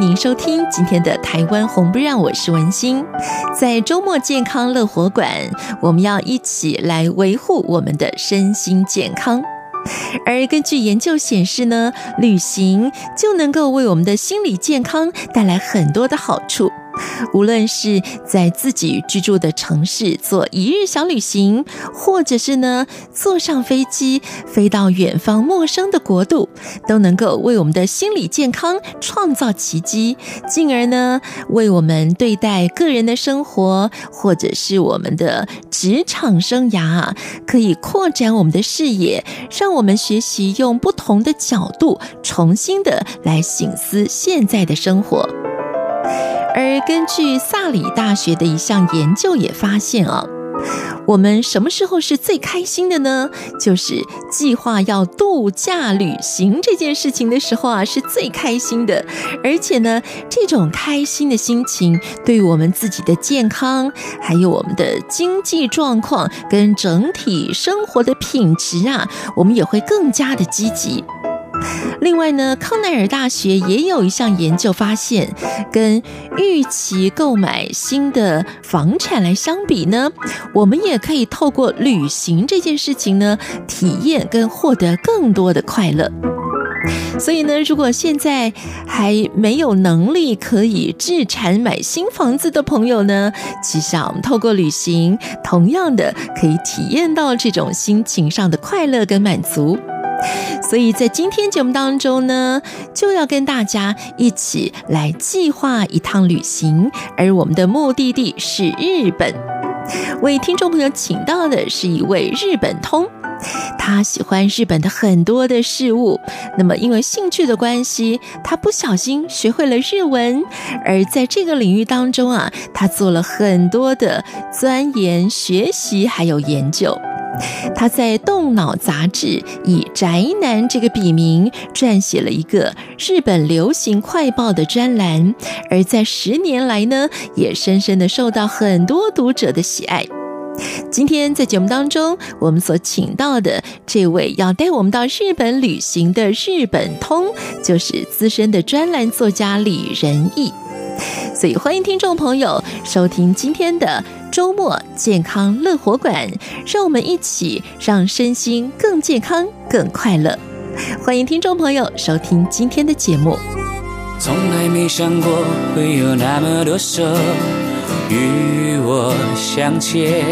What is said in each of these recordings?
您收听今天的台湾红不让，我是文心。在周末健康乐活馆，我们要一起来维护我们的身心健康。而根据研究显示呢，旅行就能够为我们的心理健康带来很多的好处。无论是在自己居住的城市做一日小旅行，或者是呢坐上飞机飞到远方陌生的国度，都能够为我们的心理健康创造奇迹，进而呢为我们对待个人的生活，或者是我们的职场生涯，可以扩展我们的视野，让我们学习用不同的角度，重新的来醒思现在的生活。而根据萨里大学的一项研究也发现啊，我们什么时候是最开心的呢？就是计划要度假旅行这件事情的时候啊，是最开心的。而且呢，这种开心的心情，对于我们自己的健康，还有我们的经济状况跟整体生活的品质啊，我们也会更加的积极。另外呢，康奈尔大学也有一项研究发现，跟预期购买新的房产来相比呢，我们也可以透过旅行这件事情呢，体验跟获得更多的快乐。所以呢，如果现在还没有能力可以置产买新房子的朋友呢，其实我们透过旅行，同样的可以体验到这种心情上的快乐跟满足。所以在今天节目当中呢，就要跟大家一起来计划一趟旅行，而我们的目的地是日本。为听众朋友请到的是一位日本通，他喜欢日本的很多的事物。那么因为兴趣的关系，他不小心学会了日文，而在这个领域当中啊，他做了很多的钻研、学习还有研究。他在《动脑》杂志以“宅男”这个笔名撰写了一个日本流行快报的专栏，而在十年来呢，也深深的受到很多读者的喜爱。今天在节目当中，我们所请到的这位要带我们到日本旅行的日本通，就是资深的专栏作家李仁义。所以，欢迎听众朋友收听今天的周末健康乐活馆，让我们一起让身心更健康、更快乐。欢迎听众朋友收听今天的节目。从来没想过会有那么多手与我相牵，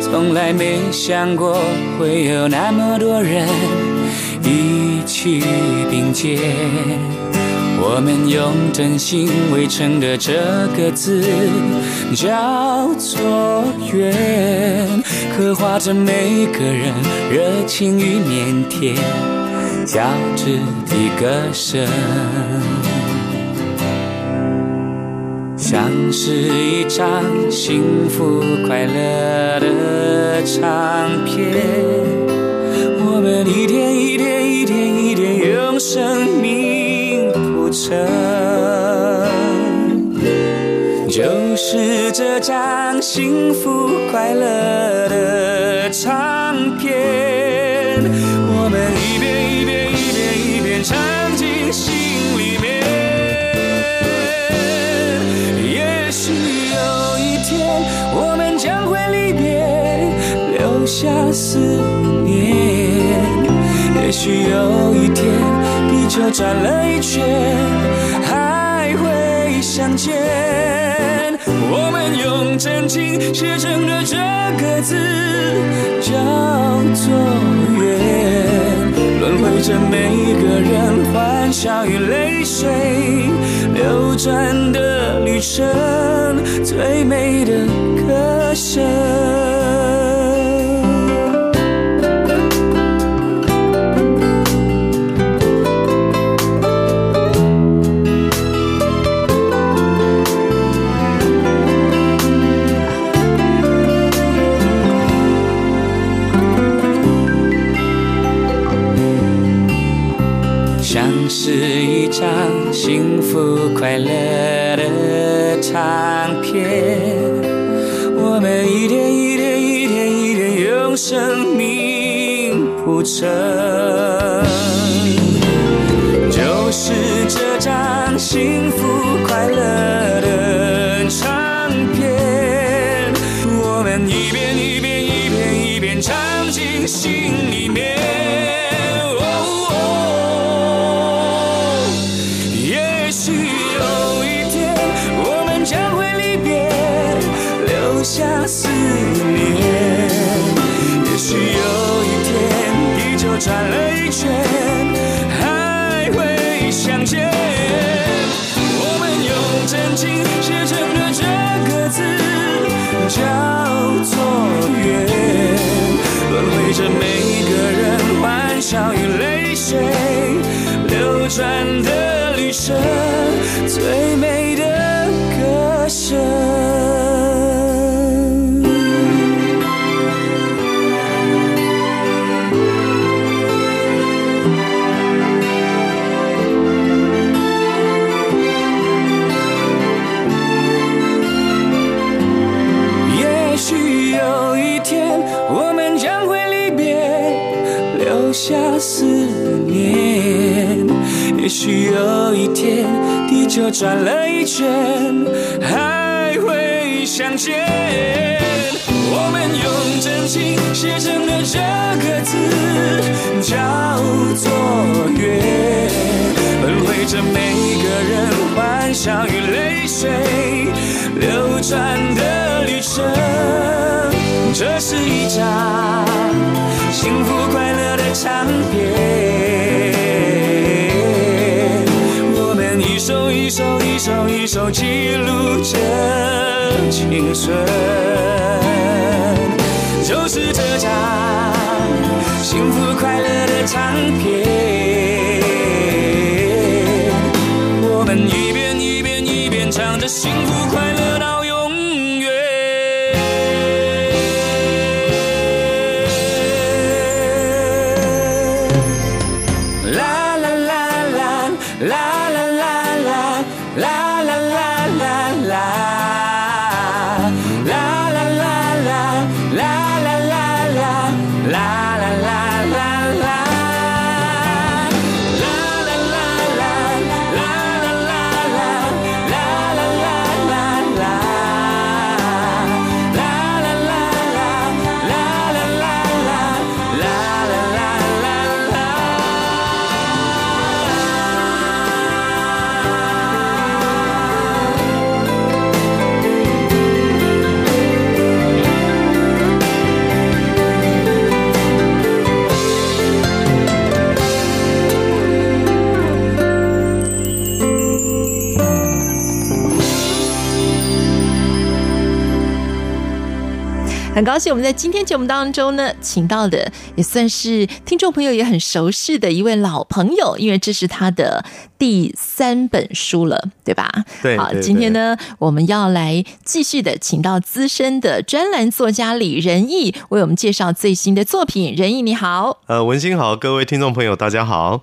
从来没想过会有那么多人一起并肩。我们用真心围成的这个字叫做缘，刻画着每个人热情与腼腆交织的歌声，像是一张幸福快乐的唱片，我们一天一天一天一天用生命。成就是这张幸福快乐的唱片，我们一遍一遍一遍一遍唱进心里面。也许有一天我们将会离别，留下思念。也许有一天。地球转了一圈，还会相见。我们用真情写成的这个字，叫做缘。轮回着每个人欢笑与泪水流转的旅程，最美的歌声。张幸福快乐的唱片，我们一点一点一点一点用生命铺成，就是这张幸福快乐思念，也许有一天地球转了一圈，还会相见。我们用真情写成的这个字，叫做缘。轮回着每个人欢笑与泪水流转的旅程，最美的歌声。也许有一天地球转了一圈，还会相见。我们用真情写成的这个字，叫做缘。轮回着每个人欢笑与泪水流转的旅程。这是一张幸福快乐的唱片，一首一首一首记录着青春。就是这张幸福快乐的唱片，高兴我们在今天节目当中呢，请到的也算是听众朋友也很熟悉的一位老朋友，因为这是他的第三本书了，对吧？对，好，今天呢，我们要来继续的请到资深的专栏作家李仁义为我们介绍最新的作品。仁义你好，呃，文心好，各位听众朋友大家好。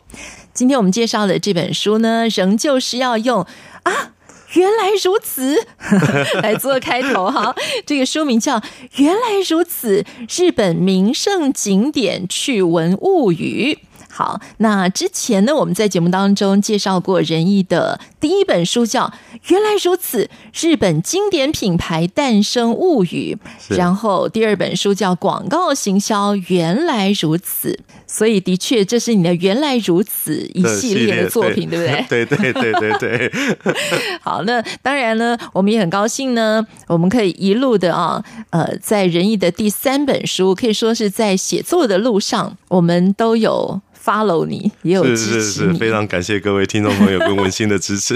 今天我们介绍的这本书呢，仍旧是要用啊。原来如此，来做开头哈。这个书名叫《原来如此：日本名胜景点趣闻物语》。好，那之前呢，我们在节目当中介绍过仁义的第一本书叫《原来如此：日本经典品牌诞生物语》，然后第二本书叫《广告行销原来如此》。所以，的确，这是你的《原来如此》一系列的作品，对不对？对对对对对。好，那当然呢，我们也很高兴呢，我们可以一路的啊，呃，在仁义的第三本书，可以说是在写作的路上，我们都有。Follow 你也有支持你，是是是，非常感谢各位听众朋友跟文心的支持。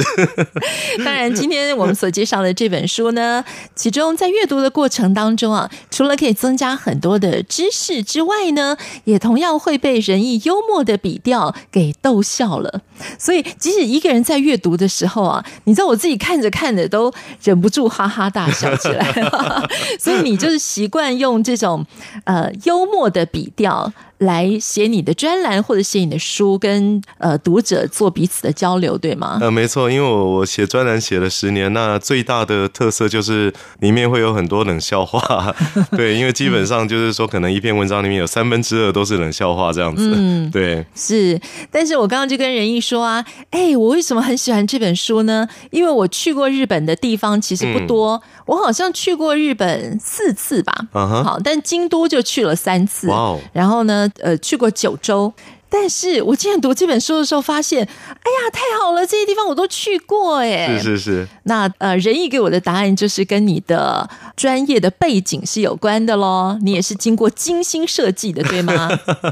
当然，今天我们所介绍的这本书呢，其中在阅读的过程当中啊，除了可以增加很多的知识之外呢，也同样会被仁义幽默的笔调给逗笑了。所以，即使一个人在阅读的时候啊，你知道我自己看着看着都忍不住哈哈大笑起来。所以，你就是习惯用这种呃幽默的笔调。来写你的专栏或者写你的书，跟呃读者做彼此的交流，对吗？呃，没错，因为我我写专栏写了十年，那最大的特色就是里面会有很多冷笑话，对，因为基本上就是说，可能一篇文章里面有三分之二都是冷笑话这样子，嗯，对，是。但是我刚刚就跟仁义说啊，哎，我为什么很喜欢这本书呢？因为我去过日本的地方其实不多，嗯、我好像去过日本四次吧，嗯哼，好，但京都就去了三次，哇哦，然后呢？呃，去过九州，但是我今天读这本书的时候发现，哎呀，太好了，这些地方我都去过，哎，是是是。那呃，仁义给我的答案就是跟你的专业的背景是有关的喽，你也是经过精心设计的，对吗？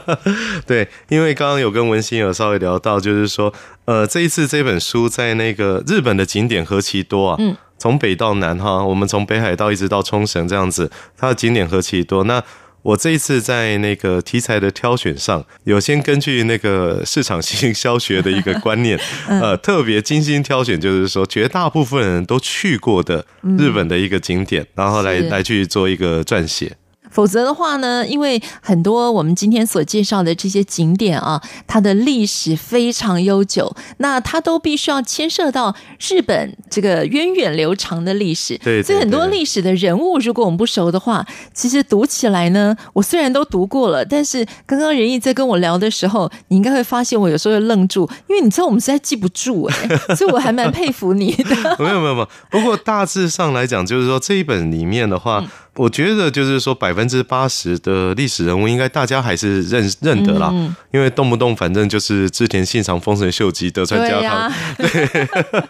对，因为刚刚有跟文心有稍微聊到，就是说，呃，这一次这本书在那个日本的景点何其多啊，嗯，从北到南哈，我们从北海道一直到冲绳这样子，它的景点何其多，那。我这一次在那个题材的挑选上，有先根据那个市场行销学的一个观念，呃，特别精心挑选，就是说绝大部分人都去过的日本的一个景点，然后来来去做一个撰写。否则的话呢，因为很多我们今天所介绍的这些景点啊，它的历史非常悠久，那它都必须要牵涉到日本这个源远流长的历史。对，对，对，所以很多历史的人物，如果我们不熟的话，其实读起来呢，我虽然都读过了，但是刚刚仁义在跟我聊的时候，你应该会发现我有时候会愣住，因为你知道我们实在记不住哎、欸，所以我还蛮佩服你的。没有没有没有，不过大致上来讲，就是说这一本里面的话。嗯我觉得就是说，百分之八十的历史人物，应该大家还是认认得啦，嗯、因为动不动反正就是织田信长、丰臣秀吉、德川家康。对，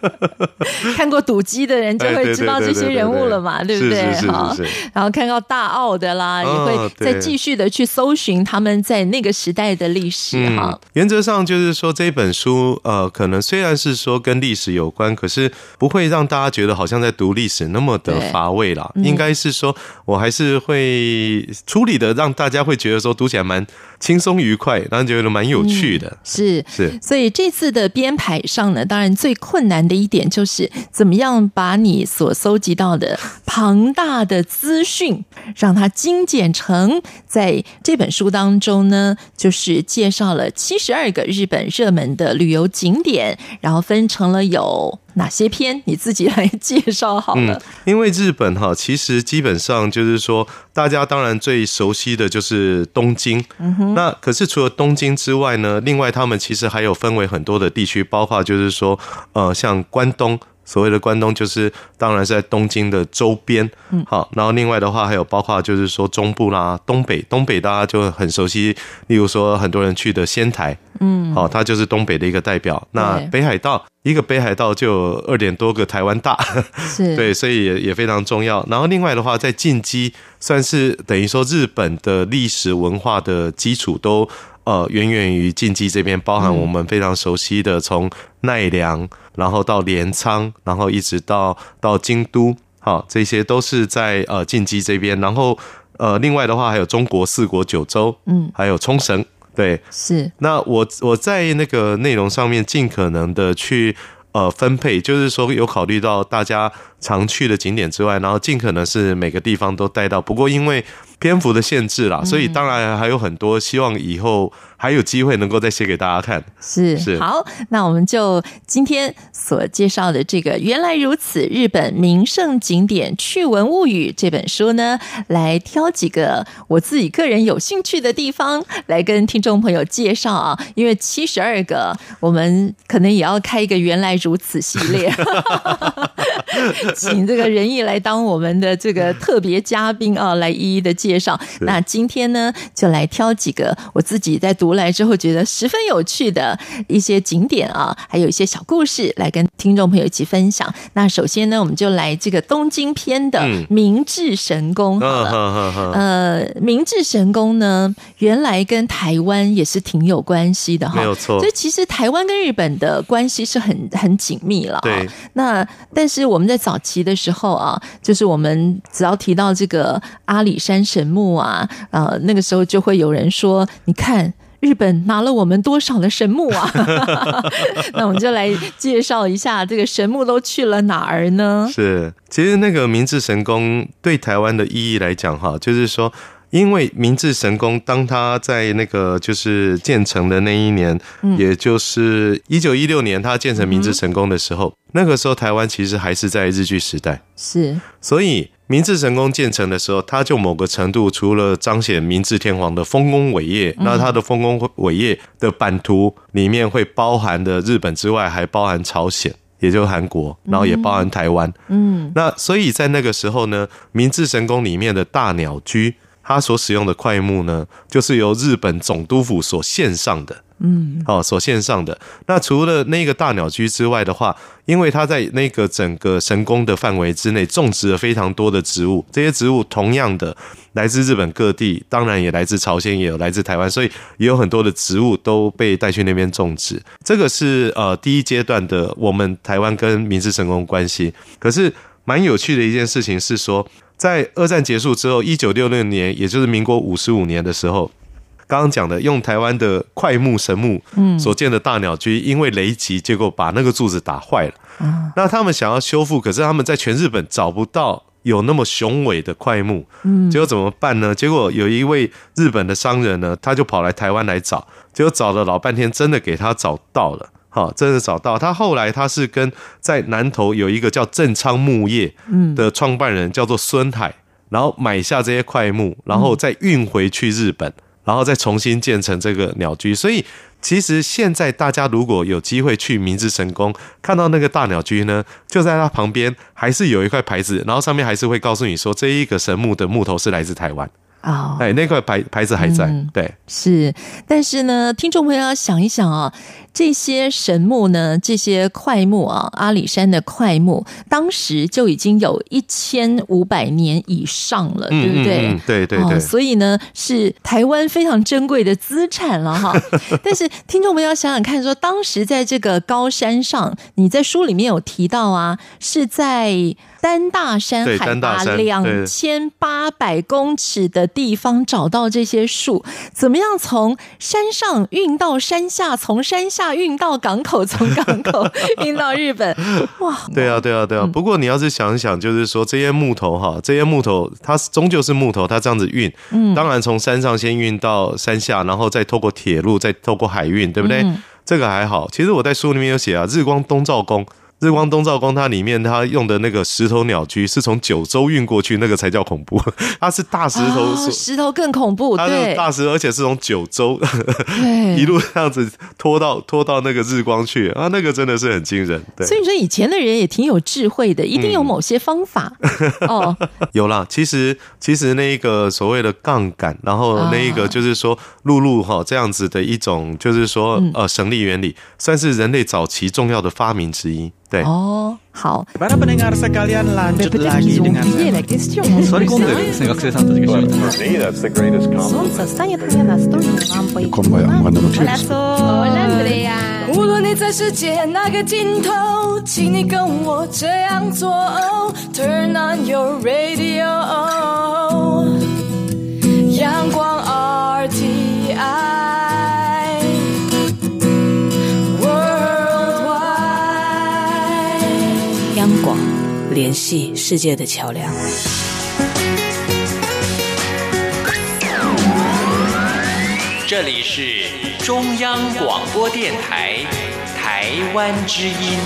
看过赌鸡的人就会知道这些人物了嘛，对不对？好，然后看到大奥的啦，也会再继续的去搜寻他们在那个时代的历史哈、嗯。原则上就是说，这本书呃，可能虽然是说跟历史有关，可是不会让大家觉得好像在读历史那么的乏味啦。应该是说。我还是会处理的，让大家会觉得说读起来蛮轻松愉快，当然后觉得蛮有趣的。嗯、是是，所以这次的编排上呢，当然最困难的一点就是怎么样把你所搜集到的庞大的资讯，让它精简成在这本书当中呢，就是介绍了七十二个日本热门的旅游景点，然后分成了有。哪些篇你自己来介绍好了。嗯，因为日本哈，其实基本上就是说，大家当然最熟悉的就是东京。嗯那可是除了东京之外呢，另外他们其实还有分为很多的地区，包括就是说，呃，像关东。所谓的关东就是，当然是在东京的周边，嗯，好，然后另外的话还有包括就是说中部啦、东北，东北大家就很熟悉，例如说很多人去的仙台，嗯，好，它就是东北的一个代表。那北海道，一个北海道就有二点多个台湾大，是，对，所以也也非常重要。然后另外的话，在近畿算是等于说日本的历史文化的基础都。呃，远远于近畿这边，包含我们非常熟悉的，从奈良，然后到镰仓，然后一直到到京都，好，这些都是在呃近畿这边。然后呃，另外的话还有中国四国九州，嗯，还有冲绳，对，是。那我我在那个内容上面尽可能的去呃分配，就是说有考虑到大家常去的景点之外，然后尽可能是每个地方都带到。不过因为篇幅的限制啦，所以当然还有很多，希望以后还有机会能够再写给大家看。是是。好，那我们就今天所介绍的这个原来如此日本名胜景点趣闻物语这本书呢，来挑几个我自己个人有兴趣的地方来跟听众朋友介绍啊，因为七十二个，我们可能也要开一个原来如此系列，请这个仁义来当我们的这个 特别嘉宾啊，来一一的介绍。那今天呢，就来挑几个我自己在读来之后觉得十分有趣的一些景点啊，还有一些小故事来跟听众朋友一起分享。那首先呢，我们就来这个东京篇的明治神宫好了。呃，明治神宫呢，原来跟台湾也是挺有关系的哈，没有错。所以其实台湾跟日本的关系是很很紧密了。对。那但是我我们在早期的时候啊，就是我们只要提到这个阿里山神木啊，呃，那个时候就会有人说，你看。日本拿了我们多少的神木啊？那我们就来介绍一下这个神木都去了哪儿呢？是，其实那个明治神宫对台湾的意义来讲，哈，就是说，因为明治神宫当它在那个就是建成的那一年，嗯、也就是一九一六年，它建成明治神宫的时候，嗯、那个时候台湾其实还是在日据时代，是，所以。明治神宫建成的时候，它就某个程度除了彰显明治天皇的丰功伟业，那它的丰功伟业的版图里面会包含的日本之外，还包含朝鲜，也就是韩国，然后也包含台湾。嗯，那所以在那个时候呢，明治神宫里面的大鸟居，它所使用的块木呢，就是由日本总督府所献上的。嗯，哦，所献上的。那除了那个大鸟居之外的话，因为它在那个整个神宫的范围之内种植了非常多的植物，这些植物同样的来自日本各地，当然也来自朝鲜，也有来自台湾，所以也有很多的植物都被带去那边种植。这个是呃第一阶段的我们台湾跟明治神宫关系。可是蛮有趣的一件事情是说，在二战结束之后，一九六六年，也就是民国五十五年的时候。刚刚讲的用台湾的快木神木所建的大鸟居，因为雷击，结果把那个柱子打坏了。那他们想要修复，可是他们在全日本找不到有那么雄伟的快木。结果怎么办呢？结果有一位日本的商人呢，他就跑来台湾来找，结果找了老半天，真的给他找到了。好，真的找到他。后来他是跟在南投有一个叫正昌木业的创办人叫做孙海，然后买下这些块木，然后再运回去日本。然后再重新建成这个鸟居，所以其实现在大家如果有机会去明治神宫，看到那个大鸟居呢，就在它旁边还是有一块牌子，然后上面还是会告诉你说，这一个神木的木头是来自台湾。哦，哎，那块牌牌子还在，嗯、对，是。但是呢，听众朋友要想一想啊。这些神木呢，这些块木啊，阿里山的块木，当时就已经有一千五百年以上了，对不对？对对对、哦。所以呢，是台湾非常珍贵的资产了哈。但是听众们要想想看，说当时在这个高山上，你在书里面有提到啊，是在丹大山海拔两千八百公尺的地方找到这些树，怎么样从山上运到山下，从山下。运到港口，从港口 运到日本，哇！对啊，对啊，对啊。不过你要是想一想，就是说这些木头哈，这些木头它终究是木头，它这样子运，嗯，当然从山上先运到山下，然后再透过铁路，再透过海运，对不对？这个还好。其实我在书里面有写啊，日光东照宫。日光东照宫，它里面它用的那个石头鸟居是从九州运过去，那个才叫恐怖。它是大石头，哦，石头更恐怖。对，大石头，而且是从九州 一路这样子拖到拖到那个日光去啊，那个真的是很惊人。对，所以说以前的人也挺有智慧的，一定有某些方法。嗯、哦，有啦，其实其实那一个所谓的杠杆，然后那一个就是说陆路哈这样子的一种，就是说呃省力原理，算是人类早期重要的发明之一。对。哦，好。无论你在世界哪个尽头，请你跟我这样做。Turn on your radio，联系世界的桥梁，这里是中央广播电台台湾之音。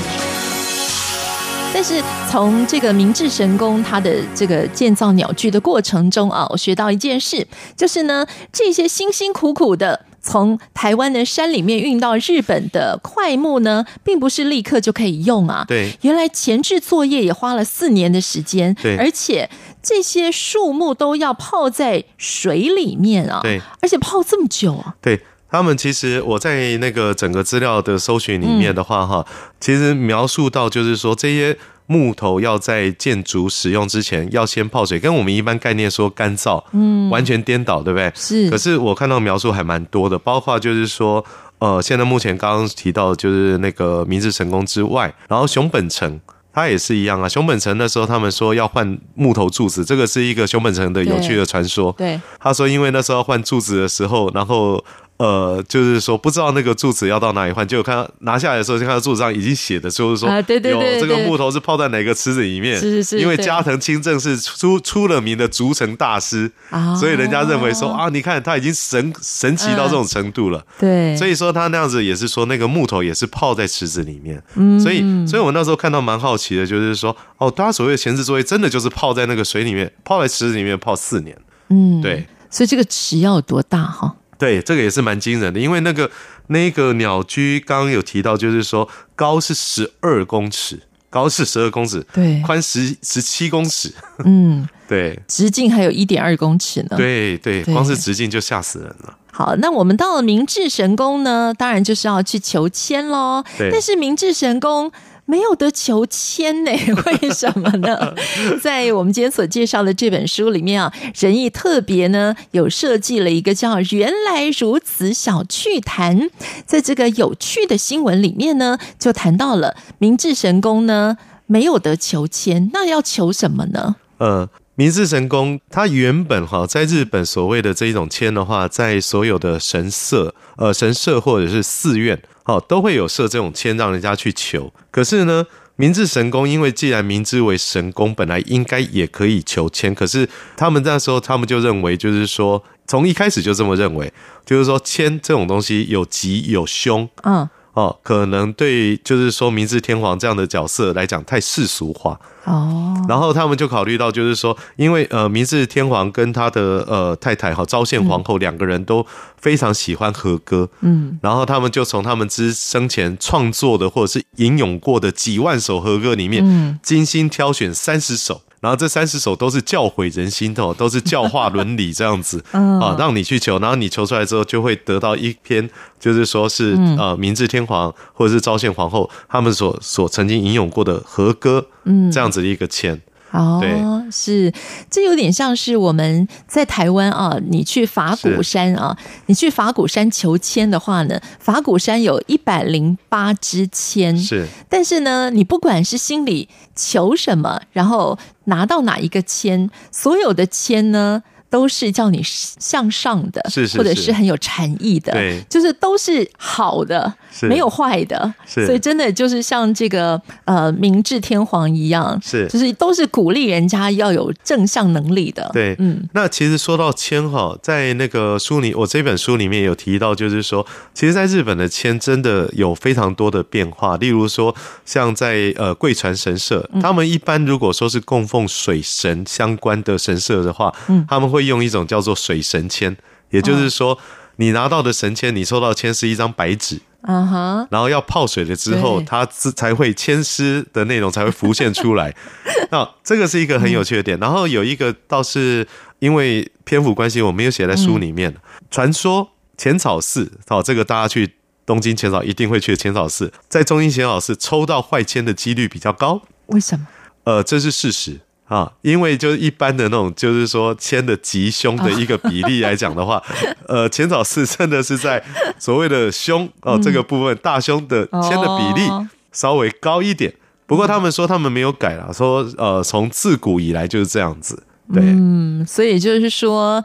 但是从这个明治神宫它的这个建造鸟居的过程中啊，我学到一件事，就是呢，这些辛辛苦苦的。从台湾的山里面运到日本的快木呢，并不是立刻就可以用啊。对，原来前置作业也花了四年的时间。对，而且这些树木都要泡在水里面啊。对，而且泡这么久啊。对。他们其实我在那个整个资料的搜寻里面的话，哈，其实描述到就是说，这些木头要在建筑使用之前要先泡水，跟我们一般概念说干燥，嗯，完全颠倒，对不对？是。可是我看到描述还蛮多的，包括就是说，呃，现在目前刚刚提到就是那个明治神宫之外，然后熊本城它也是一样啊。熊本城那时候他们说要换木头柱子，这个是一个熊本城的有趣的传说。对。他说因为那时候换柱子的时候，然后。呃，就是说不知道那个柱子要到哪里换，结果看到拿下来的时候，就看到柱子上已经写的，就是说啊，对对对，有这个木头是泡在哪个池子里面，是是是，因为加藤清正是出出了名的竹城大师，所以人家认为说啊，你看他已经神神奇到这种程度了，对，所以说他那样子也是说那个木头也是泡在池子里面，嗯，所以所以我那时候看到蛮好奇的，就是说哦，他所谓的前置作业真的就是泡在那个水里面，泡在池子里面泡四年，嗯，对，所以这个池要有多大哈？对，这个也是蛮惊人的，因为那个那个鸟居刚刚有提到，就是说高是十二公尺，高是十二公尺，对，宽十十七公尺，嗯，对，直径还有一点二公尺呢，对对，光是直径就吓死人了。好，那我们到了明治神宫呢，当然就是要去求签喽。但是明治神宫。没有得求签呢？为什么呢？在我们今天所介绍的这本书里面啊，仁义特别呢有设计了一个叫“原来如此”小趣谈。在这个有趣的新闻里面呢，就谈到了明治神宫呢没有得求签，那要求什么呢？呃，明治神宫它原本哈在日本所谓的这一种签的话，在所有的神社、呃神社或者是寺院。哦，都会有设这种签让人家去求。可是呢，明治神宫因为既然明之为神宫，本来应该也可以求签。可是他们那时候，他们就认为，就是说，从一开始就这么认为，就是说，签这种东西有吉有凶。嗯。哦，可能对，就是说明治天皇这样的角色来讲太世俗化哦。然后他们就考虑到，就是说，因为呃，明治天皇跟他的呃太太哈昭宪皇后两个人都非常喜欢和歌，嗯，然后他们就从他们之生前创作的或者是吟咏过的几万首和歌里面，嗯精心挑选三十首。然后这三十首都是教诲人心的，都是教化伦理这样子 啊，让你去求，然后你求出来之后，就会得到一篇，就是说是呃明治天皇或者是昭宪皇后他们所所曾经吟咏过的和歌，嗯，这样子的一个签。哦，是，这有点像是我们在台湾啊，你去法鼓山啊，你去法鼓山求签的话呢，法鼓山有一百零八支签，是，但是呢，你不管是心里求什么，然后拿到哪一个签，所有的签呢，都是叫你向上的，是是是，或者是很有禅意的，对，就是都是好的，是。没有坏的，是，所以真的就是像这个呃明治天皇一样，是，就是都是鼓励人家要有正向能力的，对，嗯。那其实说到签哈，在那个书里，我这本书里面有提到，就是说，其实在日本的签真的有非常多的变化，例如说，像在呃贵船神社，他们一般如果说是供奉水神相关的神社的话，嗯，他们会。用一种叫做水神签，也就是说，你拿到的神签，你抽到签是一张白纸，嗯哼，然后要泡水了之后，它才会签诗的内容才会浮现出来。那这个是一个很有趣的点。然后有一个倒是因为篇幅关系，我没有写在书里面。传说浅草寺，哦，这个大家去东京浅草一定会去的浅草寺，在东京浅草寺抽到坏签的几率比较高。为什么？呃，这是事实。啊，因为就是一般的那种，就是说签的吉凶的一个比例来讲的话，呃，浅草寺真的是在所谓的凶哦这个部分，大凶的签的比例稍微高一点。不过他们说他们没有改了，说呃从自古以来就是这样子。对，嗯，所以就是说，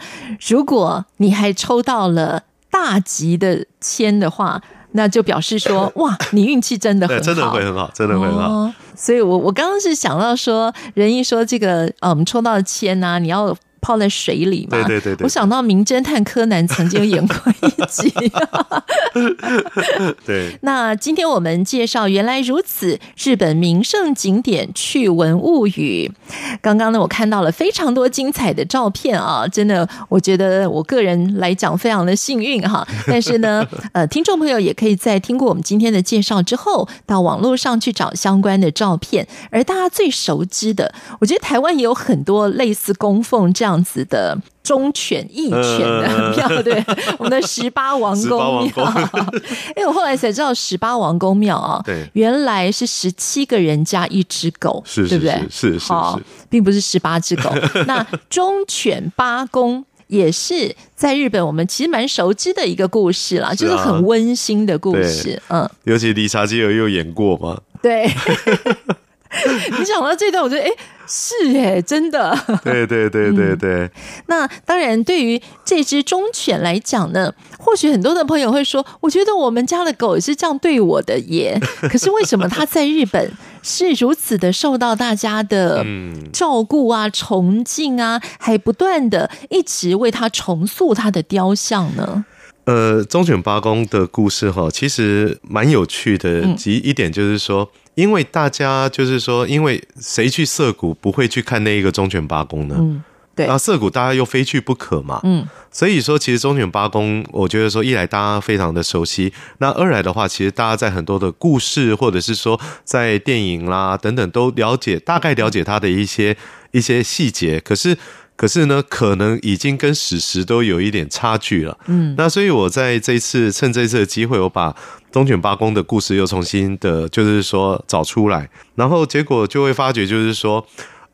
如果你还抽到了大吉的签的话。那就表示说，哇，你运气真的很好，真的会很好，真的会很好。哦、所以我我刚刚是想到说，仁义说这个，呃，我们抽到的签啊，你要泡在水里嘛。对对对对。我想到名侦探柯南曾经有演过一集。对。那今天我们介绍原来如此日本名胜景点趣闻物语。刚刚呢，我看到了非常多精彩的照片啊，真的，我觉得我个人来讲非常的幸运哈。但是呢，呃，听众朋友也可以在听过我们今天的介绍之后，到网络上去找相关的照片。而大家最熟知的，我觉得台湾也有很多类似供奉这样子的忠犬义犬的庙，对，我们的十八王公庙。哎，我后来才知道十八王公庙啊，对，原来是十七个人加一只狗，是，对不对？是是是，并不是十八只狗。那忠犬八公。也是在日本，我们其实蛮熟知的一个故事啦，就是很温馨的故事。嗯，尤其理查基尔又演过嘛。对，你讲到这段，我觉得哎，是哎，真的。对对对对对。嗯，那当然，对于这只忠犬来讲呢，或许很多的朋友会说，我觉得我们家的狗也是这样对我的耶。可是为什么它在日本？是如此的受到大家的照顾啊、崇敬啊，还不断的一直为它重塑它的雕像呢？呃，忠犬八公的故事哈，其实蛮有趣的。及一点就是说，因为大家就是说，因为谁去涩谷不会去看那一个忠犬八公呢？嗯。对，那涩谷大家又非去不可嘛，嗯，所以说其实忠犬八公，我觉得说一来大家非常的熟悉，那二来的话，其实大家在很多的故事或者是说在电影啦等等都了解，大概了解它的一些一些细节，可是可是呢，可能已经跟史实都有一点差距了，嗯，那所以我在这一次趁这一次的机会，我把忠犬八公的故事又重新的，就是说找出来，然后结果就会发觉，就是说。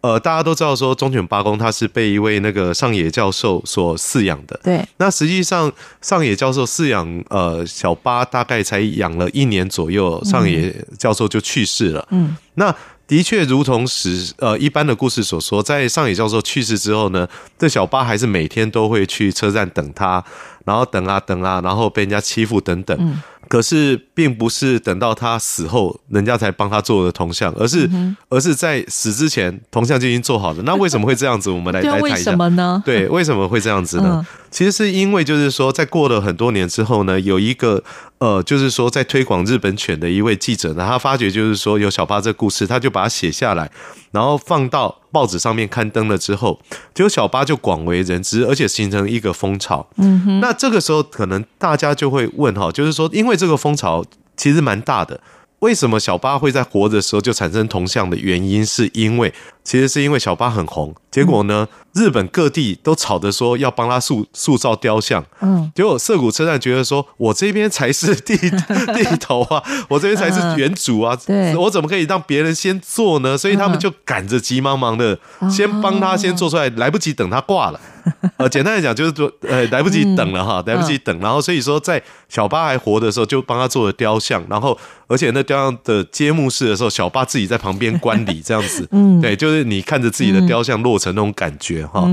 呃，大家都知道说忠犬八公他是被一位那个上野教授所饲养的。对。那实际上上野教授饲养呃小八大概才养了一年左右，上野教授就去世了。嗯。那的确如同史呃一般的故事所说，在上野教授去世之后呢，这小八还是每天都会去车站等他，然后等啊等啊，然后被人家欺负等等。嗯。可是，并不是等到他死后，人家才帮他做的铜像，而是，而是在死之前，铜像就已经做好了。那为什么会这样子？我们来 来谈一下。为什么呢？对，为什么会这样子呢？其实是因为，就是说，在过了很多年之后呢，有一个呃，就是说，在推广日本犬的一位记者呢，他发觉就是说有小八这个故事，他就把它写下来，然后放到报纸上面刊登了之后，结果小巴就广为人知，而且形成一个风潮。嗯哼，那这个时候可能大家就会问哈，就是说，因为这个风潮其实蛮大的。为什么小八会在活的时候就产生铜像的原因，是因为其实是因为小八很红，结果呢，日本各地都吵着说要帮他塑塑造雕像，嗯，结果涩谷车站觉得说，我这边才是地 地头啊，我这边才是原主啊，对，我怎么可以让别人先做呢？所以他们就赶着急忙忙的先帮他先做出来，来不及等他挂了。呃，简单来讲就是说，呃，来不及等了哈，来不及等，然后所以说在小八还活的时候就帮他做了雕像，然后而且那雕像的揭幕式的时候，小巴自己在旁边观礼这样子，嗯，对，就是你看着自己的雕像落成那种感觉哈。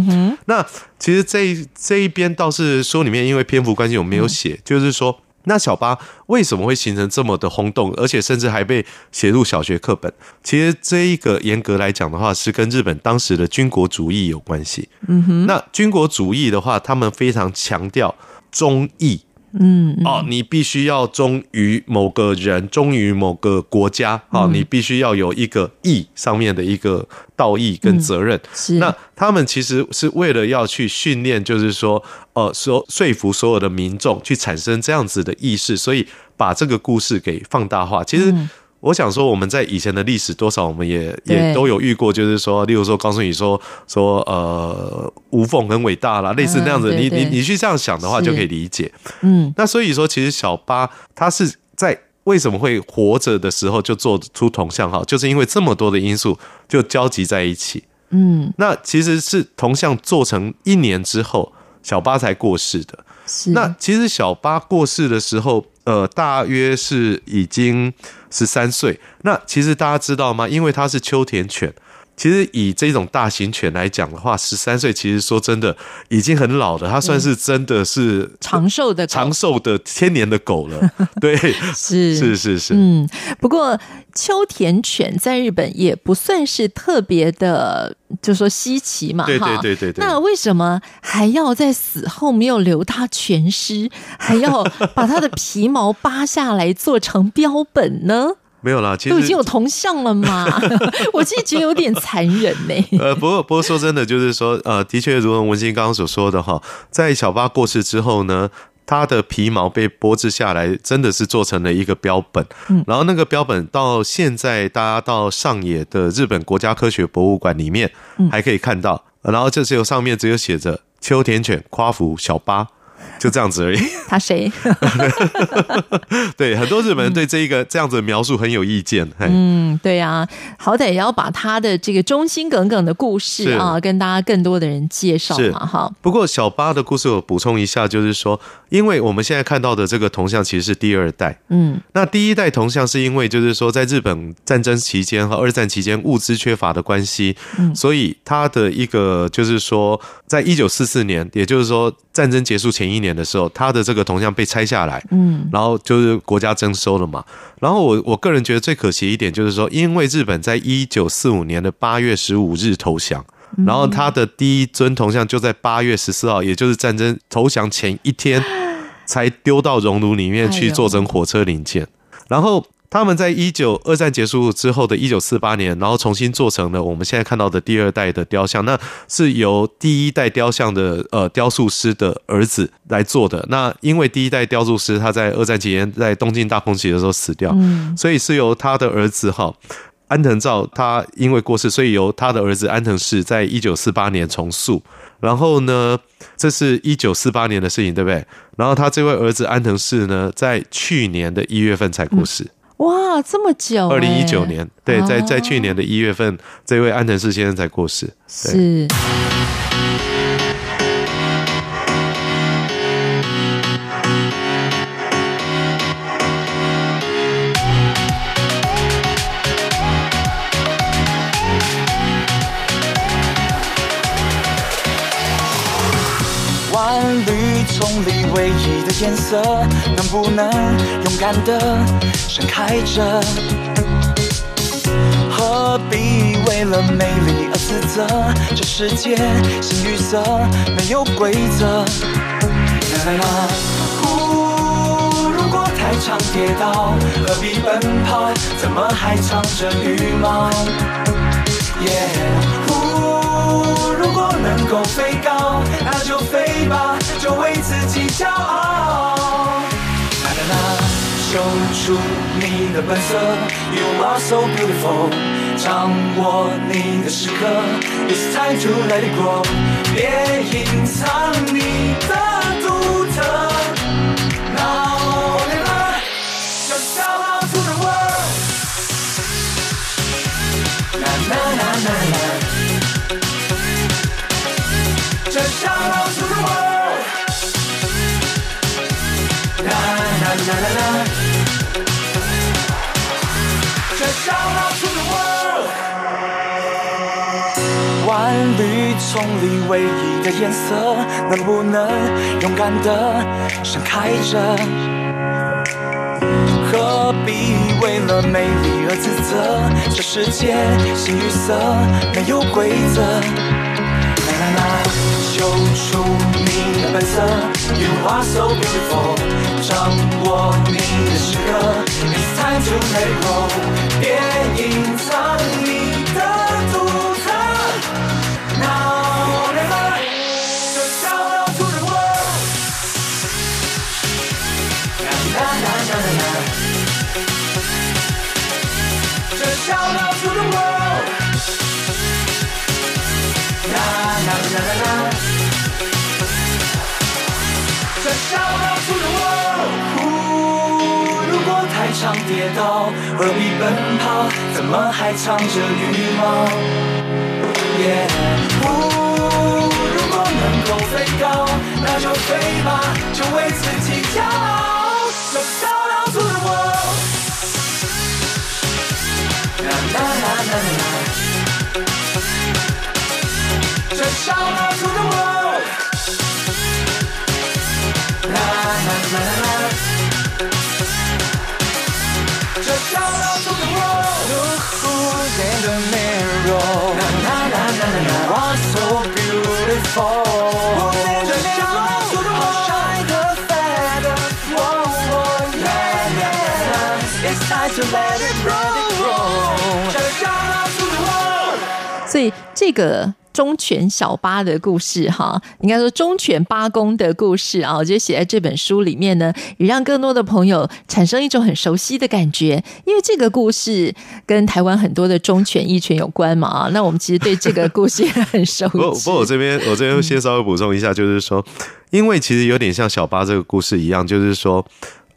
那其实这这一边倒是书里面因为篇幅关系我没有写，就是说。那小巴为什么会形成这么的轰动，而且甚至还被写入小学课本？其实这一个严格来讲的话，是跟日本当时的军国主义有关系。嗯哼，那军国主义的话，他们非常强调忠义。嗯，哦，你必须要忠于某个人，忠于某个国家，哦，你必须要有一个义上面的一个道义跟责任。是，那他们其实是为了要去训练，就是说，呃，说说服所有的民众去产生这样子的意识，所以把这个故事给放大化。其实。我想说，我们在以前的历史，多少我们也也都有遇过，就是说，例如说，告诉你说说呃，吴凤很伟大啦，类似那样子，你你你去这样想的话，就可以理解。嗯，那所以说，其实小八他是在为什么会活着的时候就做出铜像哈，就是因为这么多的因素就交集在一起。嗯，那其实是铜像做成一年之后，小八才过世的。是，那其实小八过世的时候。呃，大约是已经十三岁。那其实大家知道吗？因为它是秋田犬，其实以这种大型犬来讲的话，十三岁其实说真的已经很老了，它算是真的是长寿的长寿的千年的狗了。对，是是是是。嗯，不过秋田犬在日本也不算是特别的，就说稀奇嘛。对对对对对。那为什么还要在死后没有留它全尸，还要把它的皮毛扒下来做成标本呢？没有啦，其实都已经有铜像了嘛。我其实觉得有点残忍呢。呃，不过不过说真的，就是说，呃，的确如同文心刚刚所说的哈，在小巴过世之后呢，他的皮毛被剥制下来，真的是做成了一个标本。嗯，然后那个标本到现在，大家到上野的日本国家科学博物馆里面还可以看到，然后这只有上面只有写着秋田犬夸父小八。就这样子而已。他谁？对，很多日本人对这一个这样子的描述很有意见。嗯，对呀、啊，好歹也要把他的这个忠心耿耿的故事啊，跟大家更多的人介绍嘛。哈，不过小八的故事我补充一下，就是说，因为我们现在看到的这个铜像其实是第二代。嗯，那第一代铜像是因为就是说，在日本战争期间和二战期间物资缺乏的关系，嗯，所以他的一个就是说，在一九四四年，也就是说战争结束前一年的时候，他的这个铜像被拆下来，嗯，然后就是国家征收了嘛。然后我我个人觉得最可惜一点就是说，因为日本在一九四五年的八月十五日投降，然后他的第一尊铜像就在八月十四号，也就是战争投降前一天，才丢到熔炉里面去做成火车零件，然后。他们在一九二战结束之后的一九四八年，然后重新做成了我们现在看到的第二代的雕像，那是由第一代雕像的呃雕塑师的儿子来做的。那因为第一代雕塑师他在二战期间在东京大空袭的时候死掉，所以是由他的儿子哈安藤照他因为过世，所以由他的儿子安藤氏在一九四八年重塑。然后呢，这是一九四八年的事情，对不对？然后他这位儿子安藤氏呢，在去年的一月份才过世。哇，这么久！二零一九年，对，在在去年的一月份，这位安藤氏先生才过世。是。颜色，能不能勇敢的？盛开着，何必为了美丽而自责？这世界形与色没有规则。啦啦啦，呼，如果太常跌倒，何必奔跑？怎么还藏着羽毛？耶，呼，如果能够飞高，那就飞吧，就为自己骄傲。秀出你的本色，You are so beautiful。掌握你的时刻，It's time to let it go。别隐藏你的梦里唯一的颜色，能不能勇敢的盛开着？何必为了美丽而自责？这世界形与色没有规则。啦啦啦，秀出你的本色，You are so beautiful。掌握你的时刻，It's time to let it go。别隐藏你骄傲的我，呜！如果太常跌倒，何必奔跑？怎么还藏着羽毛？耶，如果能够飞高，那就飞吧，就为自己骄傲。这个忠犬小八的故事，哈，应该说忠犬八公的故事啊，我觉得写在这本书里面呢，也让更多的朋友产生一种很熟悉的感觉，因为这个故事跟台湾很多的忠犬义犬有关嘛啊，那我们其实对这个故事也很熟悉。不不，不我这边我这边先稍微补充一下，就是说，因为其实有点像小八这个故事一样，就是说。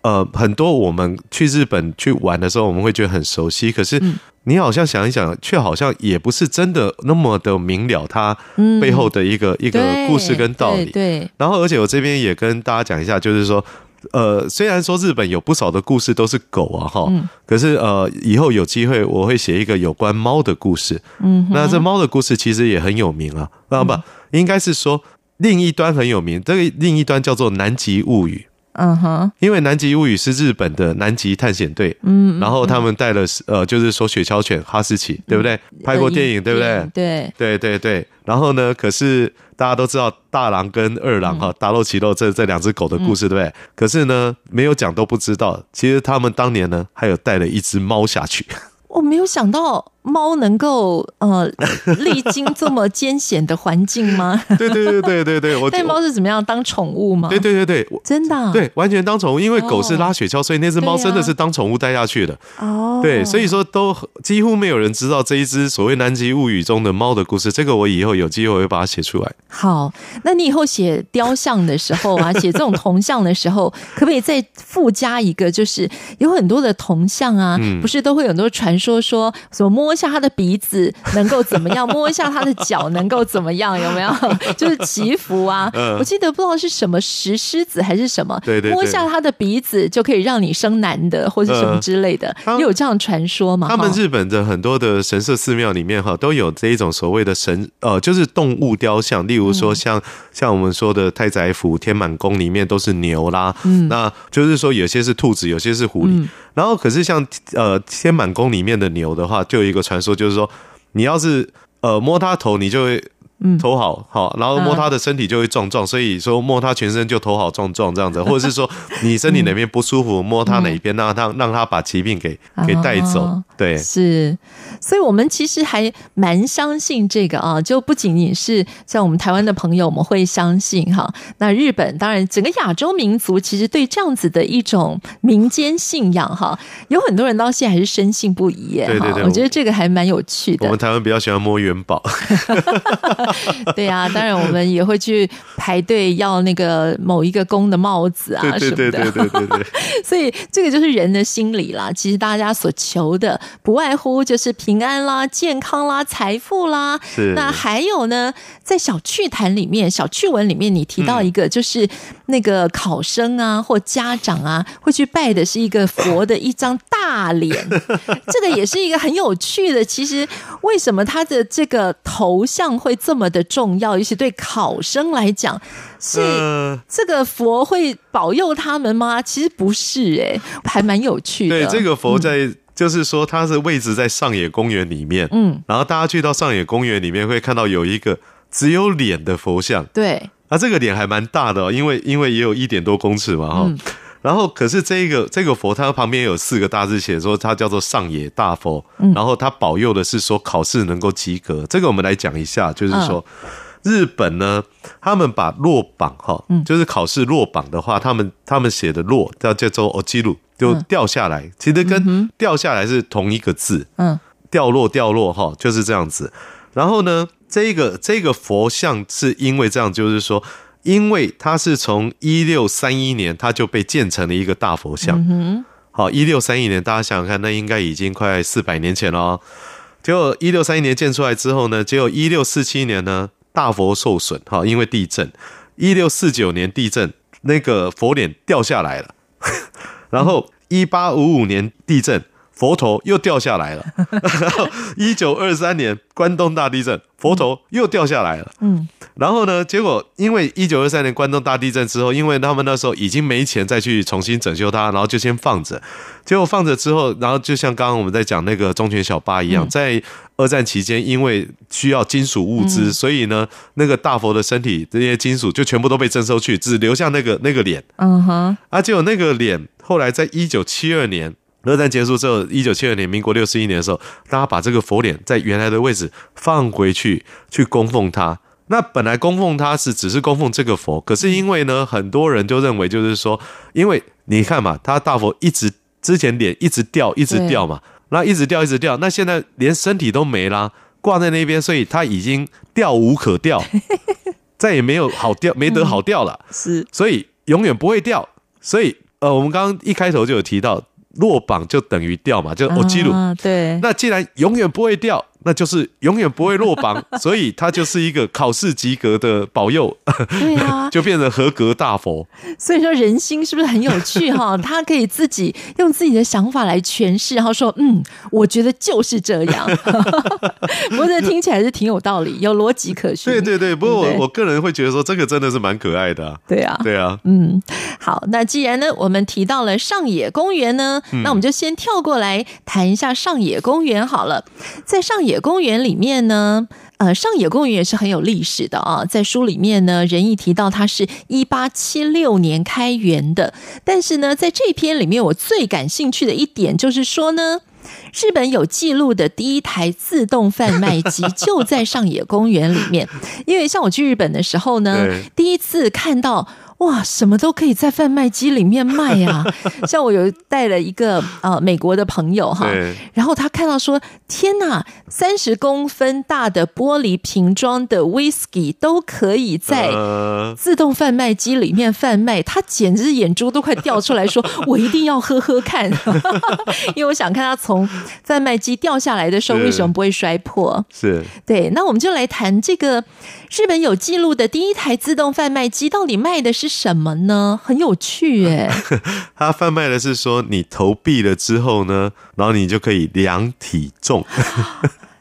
呃，很多我们去日本去玩的时候，我们会觉得很熟悉。可是你好像想一想，却好像也不是真的那么的明了它背后的一个、嗯、一个故事跟道理。对。对对，然后，而且我这边也跟大家讲一下，就是说，呃，虽然说日本有不少的故事都是狗啊，哈、嗯，可是呃，以后有机会我会写一个有关猫的故事。嗯，那这猫的故事其实也很有名啊。那不，应该是说另一端很有名，这个另一端叫做《南极物语》。嗯哼，因为《南极物语》是日本的南极探险队，嗯，然后他们带了呃，就是说雪橇犬哈士奇，对不对？拍过电影，对不对？对，对对对。然后呢，可是大家都知道大郎跟二郎哈，大肉、奇肉这这两只狗的故事，对不对？可是呢，没有讲都不知道，其实他们当年呢，还有带了一只猫下去。我没有想到。猫能够呃历经这么艰险的环境吗？对对对对对对，我带猫是怎么样当宠物吗？对对对对，真的、啊、对，完全当宠物，因为狗是拉雪橇，所以那只猫真的是当宠物带下去的。哦，对，所以说都几乎没有人知道这一只所谓《南极物语》中的猫的故事。这个我以后有机会会把它写出来。好，那你以后写雕像的时候啊，写这种铜像的时候，可不可以再附加一个？就是有很多的铜像啊，嗯、不是都会有很多传说说什么摸。摸一下他的鼻子能够怎么样？摸一下他的脚能够怎么样？有没有？就是祈福啊！我记得不知道是什么石狮子还是什么，对对，摸一下他的鼻子就可以让你生男的，或者什么之类的，有这样传说吗？他们日本的很多的神社寺庙里面哈，都有这一种所谓的神呃，就是动物雕像，例如说像像我们说的太宰府天满宫里面都是牛啦，嗯，那就是说有些是兔子，有些是狐狸，然后可是像呃天满宫里面的牛的话，就有一个。传说就是说，你要是呃摸他头，你就会头好好，然后摸他的身体就会壮壮，所以说摸他全身就头好壮壮这样子，或者是说你身体哪边不舒服，摸他哪一边，让他让他把疾病给给带走。对，是，所以我们其实还蛮相信这个啊，就不仅仅是像我们台湾的朋友，我们会相信哈。那日本当然，整个亚洲民族其实对这样子的一种民间信仰哈，有很多人到现在还是深信不疑耶。对对对，我觉得这个还蛮有趣的。我们台湾比较喜欢摸元宝。对啊，当然我们也会去排队要那个某一个宫的帽子啊什么的。对对对对对对。所以这个就是人的心理啦，其实大家所求的。不外乎就是平安啦、健康啦、财富啦。是。那还有呢，在小趣谈里面、小趣闻里面，你提到一个，就是那个考生啊或家长啊会去拜的是一个佛的一张大脸，这个也是一个很有趣的。其实为什么他的这个头像会这么的重要？尤其对考生来讲，是这个佛会保佑他们吗？其实不是，哎，还蛮有趣的。对，这个佛在。嗯就是说，它是位置在上野公园里面，嗯，然后大家去到上野公园里面，会看到有一个只有脸的佛像，对，啊，这个脸还蛮大的，因为因为也有一点多公尺嘛，哈，然后可是这个这个佛，它旁边有四个大字写说它叫做上野大佛，然后它保佑的是说考试能够及格，这个我们来讲一下，就是说日本呢，他们把落榜哈，就是考试落榜的话，他们他们写的落叫叫做おちる。 就掉下来，其实跟掉下来是同一个字，嗯，掉落掉落哈，就是这样子。然后呢，这个这个佛像是因为这样，就是说，因为它是从一六三一年，它就被建成了一个大佛像。嗯，好，一六三一年，大家想想看，那应该已经快四百年前了。结果一六三一年建出来之后呢，结果一六四七年呢，大佛受损，哈，因为地震。一六四九年地震，那个佛脸掉下来了。然后，一八五五年地震，佛头又掉下来了。一九二三年关东大地震，佛头又掉下来了。嗯，然后呢，结果因为一九二三年关东大地震之后，因为他们那时候已经没钱再去重新整修它，然后就先放着。结果放着之后，然后就像刚刚我们在讲那个忠犬小八一样，在二战期间，因为需要金属物资，所以呢，那个大佛的身体这些金属就全部都被征收去，只留下那个那个脸。嗯哼，啊，结果那个脸后来在一九七二年。二战结束之后，一九七二年，民国六十一年的时候，大家把这个佛脸在原来的位置放回去，去供奉它。那本来供奉它是只是供奉这个佛，可是因为呢，很多人就认为就是说，因为你看嘛，他大佛一直之前脸一直掉，一直掉嘛，那一直掉，一直掉，那现在连身体都没啦，挂在那边，所以他已经掉无可掉，再也没有好掉，没得好掉了，是，所以永远不会掉。所以呃，我们刚刚一开头就有提到。落榜就等于掉嘛，就我记录。对，那既然永远不会掉。那就是永远不会落榜，所以他就是一个考试及格的保佑，对啊，就变成合格大佛。所以说人心是不是很有趣哈？他可以自己用自己的想法来诠释，然后说嗯，我觉得就是这样。不过这听起来是挺有道理，有逻辑可循。对对对，不过我我个人会觉得说这个真的是蛮可爱的。对啊，对啊，嗯，好，那既然呢我们提到了上野公园呢，那我们就先跳过来谈一下上野公园好了，在上野。野公园里面呢，呃，上野公园也是很有历史的啊。在书里面呢，仁义提到它是一八七六年开园的。但是呢，在这篇里面，我最感兴趣的一点就是说呢，日本有记录的第一台自动贩卖机 就在上野公园里面。因为像我去日本的时候呢，第一次看到。哇，什么都可以在贩卖机里面卖呀！像我有带了一个呃美国的朋友哈，然后他看到说：“天哪，三十公分大的玻璃瓶装的 whisky 都可以在自动贩卖机里面贩卖，他简直眼珠都快掉出来说，我一定要喝喝看，因为我想看他从贩卖机掉下来的时候为什么不会摔破。”是，对，那我们就来谈这个日本有记录的第一台自动贩卖机到底卖的是什么呢？很有趣耶！他贩卖的是说，你投币了之后呢，然后你就可以量体重。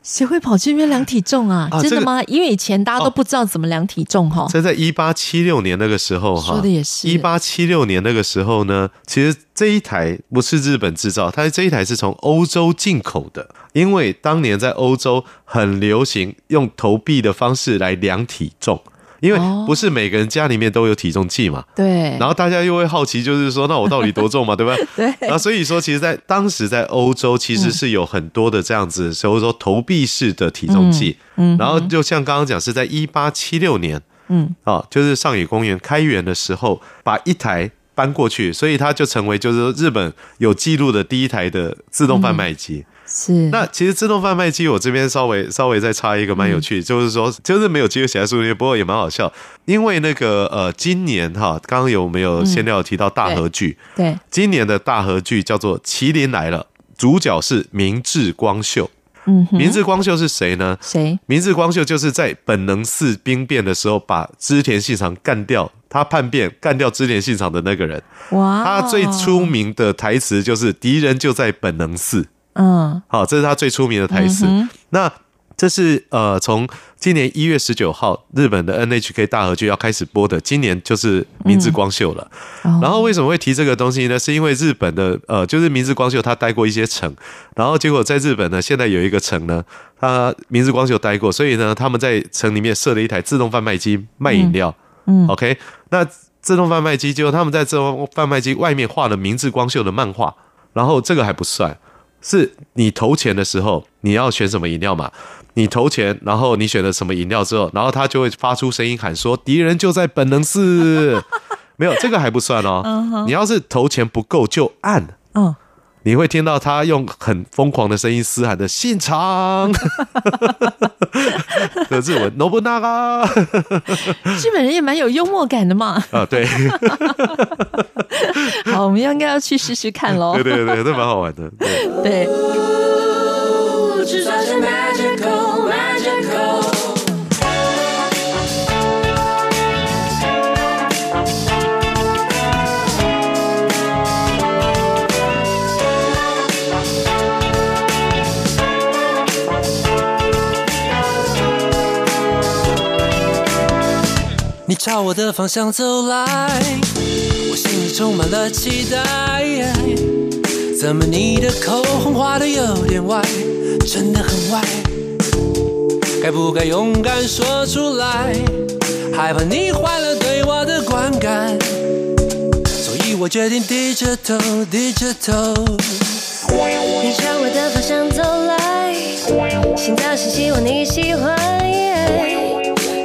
谁会跑去那边量体重啊？啊真的吗？这个、因为以前大家都不知道怎么量体重哈。这在一八七六年那个时候哈，说的也是。一八七六年那个时候呢，其实这一台不是日本制造，它这一台是从欧洲进口的，因为当年在欧洲很流行用投币的方式来量体重。因为不是每个人家里面都有体重计嘛，对。然后大家又会好奇，就是说，那我到底多重嘛，对吧？对。那所以说，其实，在当时在欧洲，其实是有很多的这样子，所以说投币式的体重计。嗯。然后就像刚刚讲，是在一八七六年，嗯，啊，就是上野公园开园的时候，把一台搬过去，所以它就成为就是说日本有记录的第一台的自动贩卖机。是，那其实自动贩卖机，我这边稍微稍微再插一个蛮有趣，嗯、就是说，就是没有机会写在书里面，不过也蛮好笑，因为那个呃，今年哈，刚刚有没有先料提到大合剧？对，对今年的大合剧叫做《麒麟来了》，主角是明智光秀。嗯，明智光秀是谁呢？谁？明智光秀就是在本能寺兵变的时候，把织田信长干掉，他叛变干掉织田信长的那个人。哇，他最出名的台词就是“敌人就在本能寺”。嗯，好，这是他最出名的台词。嗯、那这是呃，从今年一月十九号，日本的 NHK 大河剧要开始播的。今年就是明治光秀了。然后为什么会提这个东西呢？是因为日本的呃，就是明治光秀他待过一些城，然后结果在日本呢，现在有一个城呢，他明治光秀待过，所以呢，他们在城里面设了一台自动贩卖机卖饮料。嗯，嗯，OK，那自动贩卖机就他们在自动贩卖机外面画了明治光秀的漫画，然后这个还不算。是你投钱的时候，你要选什么饮料嘛？你投钱，然后你选了什么饮料之后，然后他就会发出声音喊说：“敌人就在本能寺。”没有，这个还不算哦。你要是投钱不够就按。嗯。你会听到他用很疯狂的声音嘶喊的“信长”的日文 “Nobunaga”。日本人也蛮有幽默感的嘛。啊，对。好，我们应该要去试试看喽。对对对，都蛮好玩的。对。对你朝我的方向走来，我心里充满了期待。怎么你的口红画的有点歪，真的很歪？该不该勇敢说出来？害怕你坏了对我的观感，所以我决定低着头，低着头。你朝我的方向走来，心跳是希望你喜欢。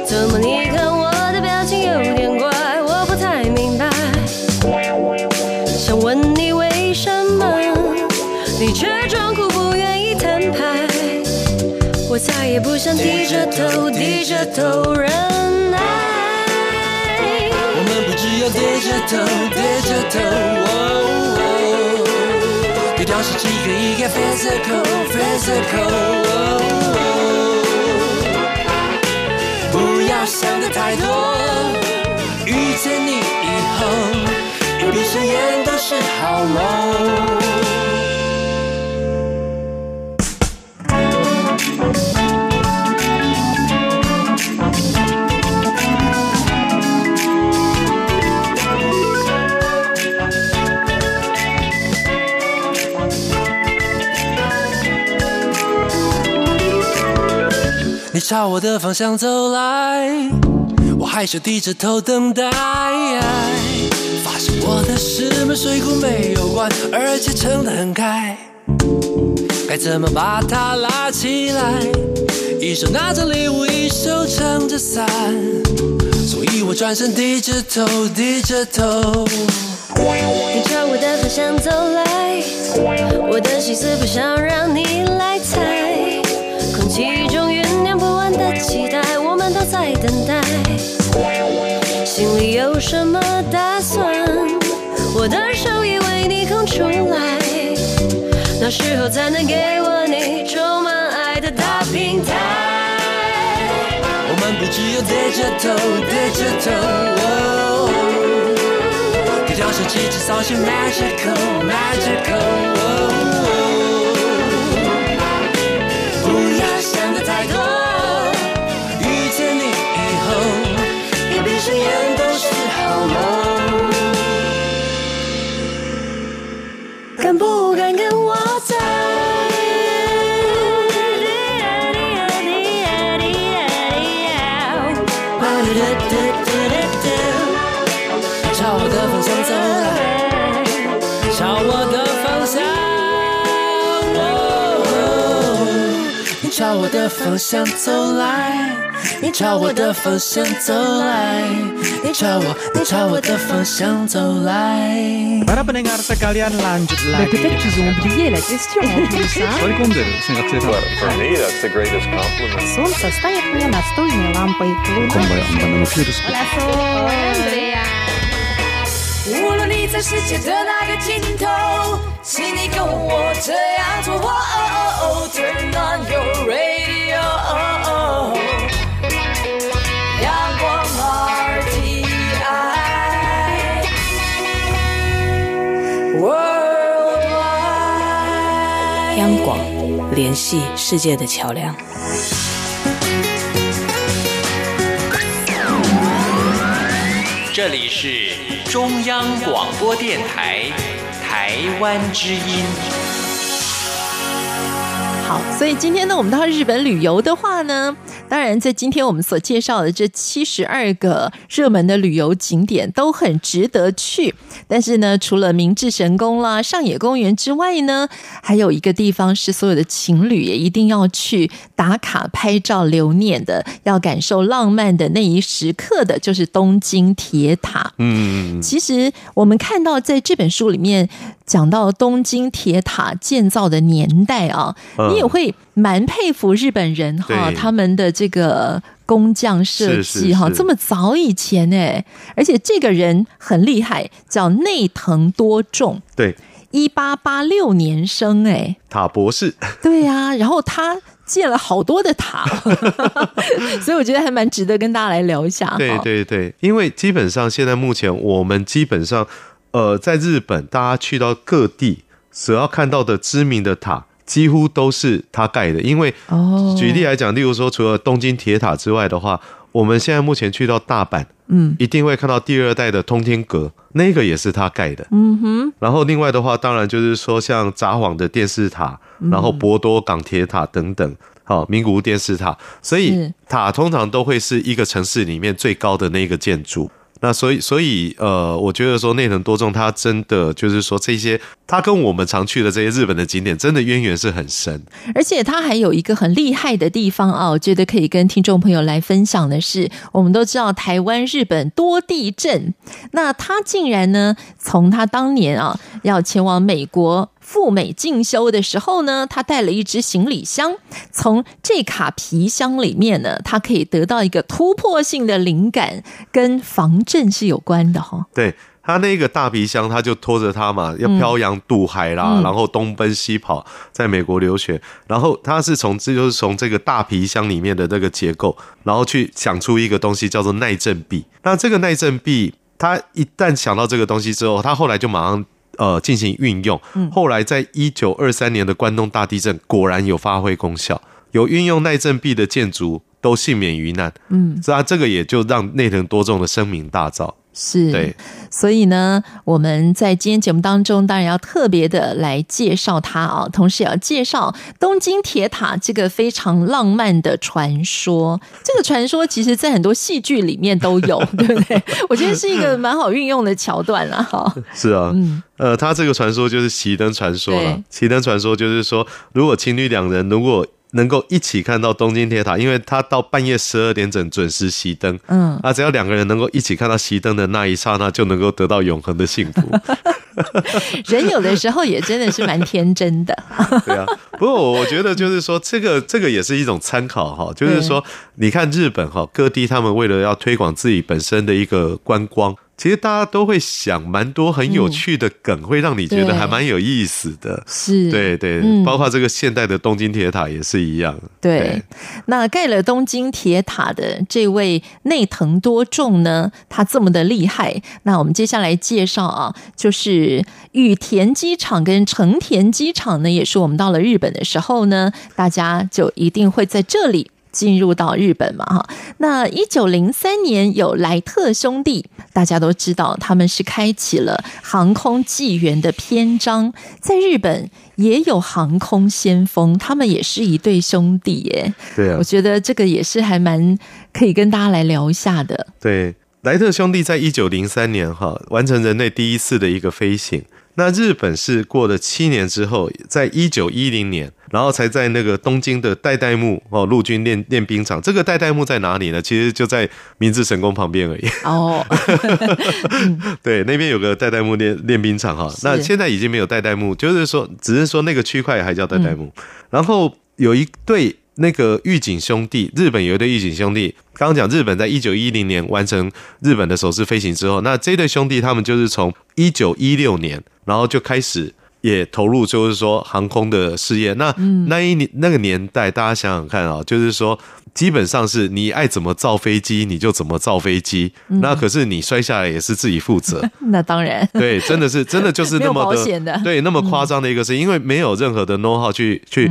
怎么你的有点怪，我不太明白。想问你为什么，你却装酷不愿意摊牌。我再也不想低着头，低着头忍耐。我们不只有低着头，低着头。对调是几个一个 physical physical，不要想的太多。遇见你以后，一闭上眼都是好梦。你朝我的方向走来，我害羞低着头等待，发现我的石门水库没有关，而且撑得很开，该怎么把它拉起来？一手拿着礼物，一手撑着伞，所以我转身低着头，低着头。你朝我的方向走来，我的心思不想让你来猜，空气中酝酿不完的期待，我们都在等待。为你空出来，那时候才能给我你充满爱的大平台。我们不只有对着头，对着头，低调是几次扫些 magical magical。敢朝我的方向走来。你朝我的方向走来，你朝我，你朝我的方向走来。Para pendengar sekalian lanjut lagi. Peut-être qu'ils ont oublié la question en plus, hein? Well, for me, that's the greatest compliment. Солнце станет мне настольной лампой. Hola, soy Andrea. 在世界的哪个尽头，请你跟我这样做。Oh, oh, oh, turn on your radio. Oh, oh. 央广，联系世界的桥梁。这里是中央广播电台台湾之音。好，所以今天呢，我们到日本旅游的话呢，当然在今天我们所介绍的这七十二个热门的旅游景点都很值得去。但是呢，除了明治神宫啦、上野公园之外呢，还有一个地方是所有的情侣也一定要去打卡拍照留念的，要感受浪漫的那一时刻的，就是东京铁塔。嗯，其实我们看到在这本书里面讲到东京铁塔建造的年代啊。你也会蛮佩服日本人哈，他们的这个工匠设计哈，这么早以前哎，而且这个人很厉害，叫内藤多重，对，一八八六年生哎，塔博士，对呀、啊，然后他建了好多的塔，所以我觉得还蛮值得跟大家来聊一下。对对对，因为基本上现在目前我们基本上呃，在日本大家去到各地所要看到的知名的塔。几乎都是他盖的，因为举例来讲，例如说，除了东京铁塔之外的话，我们现在目前去到大阪，嗯，一定会看到第二代的通天阁，那个也是他盖的。嗯哼。然后另外的话，当然就是说像札幌的电视塔，然后博多港铁塔等等，好，名古屋电视塔，所以塔通常都会是一个城市里面最高的那个建筑。那所以，所以，呃，我觉得说内藤多重他真的就是说这些，他跟我们常去的这些日本的景点，真的渊源是很深。而且他还有一个很厉害的地方啊，我觉得可以跟听众朋友来分享的是，我们都知道台湾、日本多地震，那他竟然呢，从他当年啊要前往美国。赴美进修的时候呢，他带了一只行李箱，从这卡皮箱里面呢，他可以得到一个突破性的灵感，跟防震是有关的哈。对，他那个大皮箱，他就拖着他嘛，要漂洋渡海啦，嗯、然后东奔西跑，在美国留学，然后他是从这就是从这个大皮箱里面的那个结构，然后去想出一个东西叫做耐震壁。那这个耐震壁，他一旦想到这个东西之后，他后来就马上。呃，进行运用。后来在一九二三年的关东大地震，果然有发挥功效，有运用耐震壁的建筑都幸免于难。嗯，是啊，这个也就让内藤多重的声名大噪。是，对，所以呢，我们在今天节目当中，当然要特别的来介绍它啊，同时也要介绍东京铁塔这个非常浪漫的传说。这个传说其实，在很多戏剧里面都有，对不对？我觉得是一个蛮好运用的桥段啊。哈，是啊，嗯，呃，它这个传说就是熄灯传说了。熄灯传说就是说，如果情侣两人如果能够一起看到东京铁塔，因为它到半夜十二点整准时熄灯。嗯，啊，只要两个人能够一起看到熄灯的那一刹那，就能够得到永恒的幸福。人有的时候也真的是蛮天真的。对啊，不过我觉得就是说，这个这个也是一种参考哈，就是说，你看日本哈，各地他们为了要推广自己本身的一个观光。其实大家都会想蛮多很有趣的梗，会让你觉得还蛮有意思的。是，对对，包括这个现代的东京铁塔也是一样。对，那盖了东京铁塔的这位内藤多重呢，他这么的厉害。那我们接下来介绍啊，就是羽田机场跟成田机场呢，也是我们到了日本的时候呢，大家就一定会在这里。进入到日本嘛，哈，那一九零三年有莱特兄弟，大家都知道他们是开启了航空纪元的篇章，在日本也有航空先锋，他们也是一对兄弟耶。对啊，我觉得这个也是还蛮可以跟大家来聊一下的。对，莱特兄弟在一九零三年哈完成人类第一次的一个飞行。那日本是过了七年之后，在一九一零年，然后才在那个东京的代代木哦陆军练练兵场。这个代代木在哪里呢？其实就在明治神宫旁边而已。哦，对，那边有个代代木练练兵场哈。那现在已经没有代代木，就是说，只是说那个区块还叫代代木。然后有一对那个预警兄弟，日本有一对预警兄弟。刚刚讲日本在一九一零年完成日本的首次飞行之后，那这对兄弟他们就是从一九一六年。然后就开始也投入，就是说航空的事业。那那一年那个年代，大家想想看啊，就是说基本上是你爱怎么造飞机，你就怎么造飞机。那可是你摔下来也是自己负责。那当然，对，真的是真的就是 那么的，对，那么夸张的一个事，因为没有任何的 know how 去去，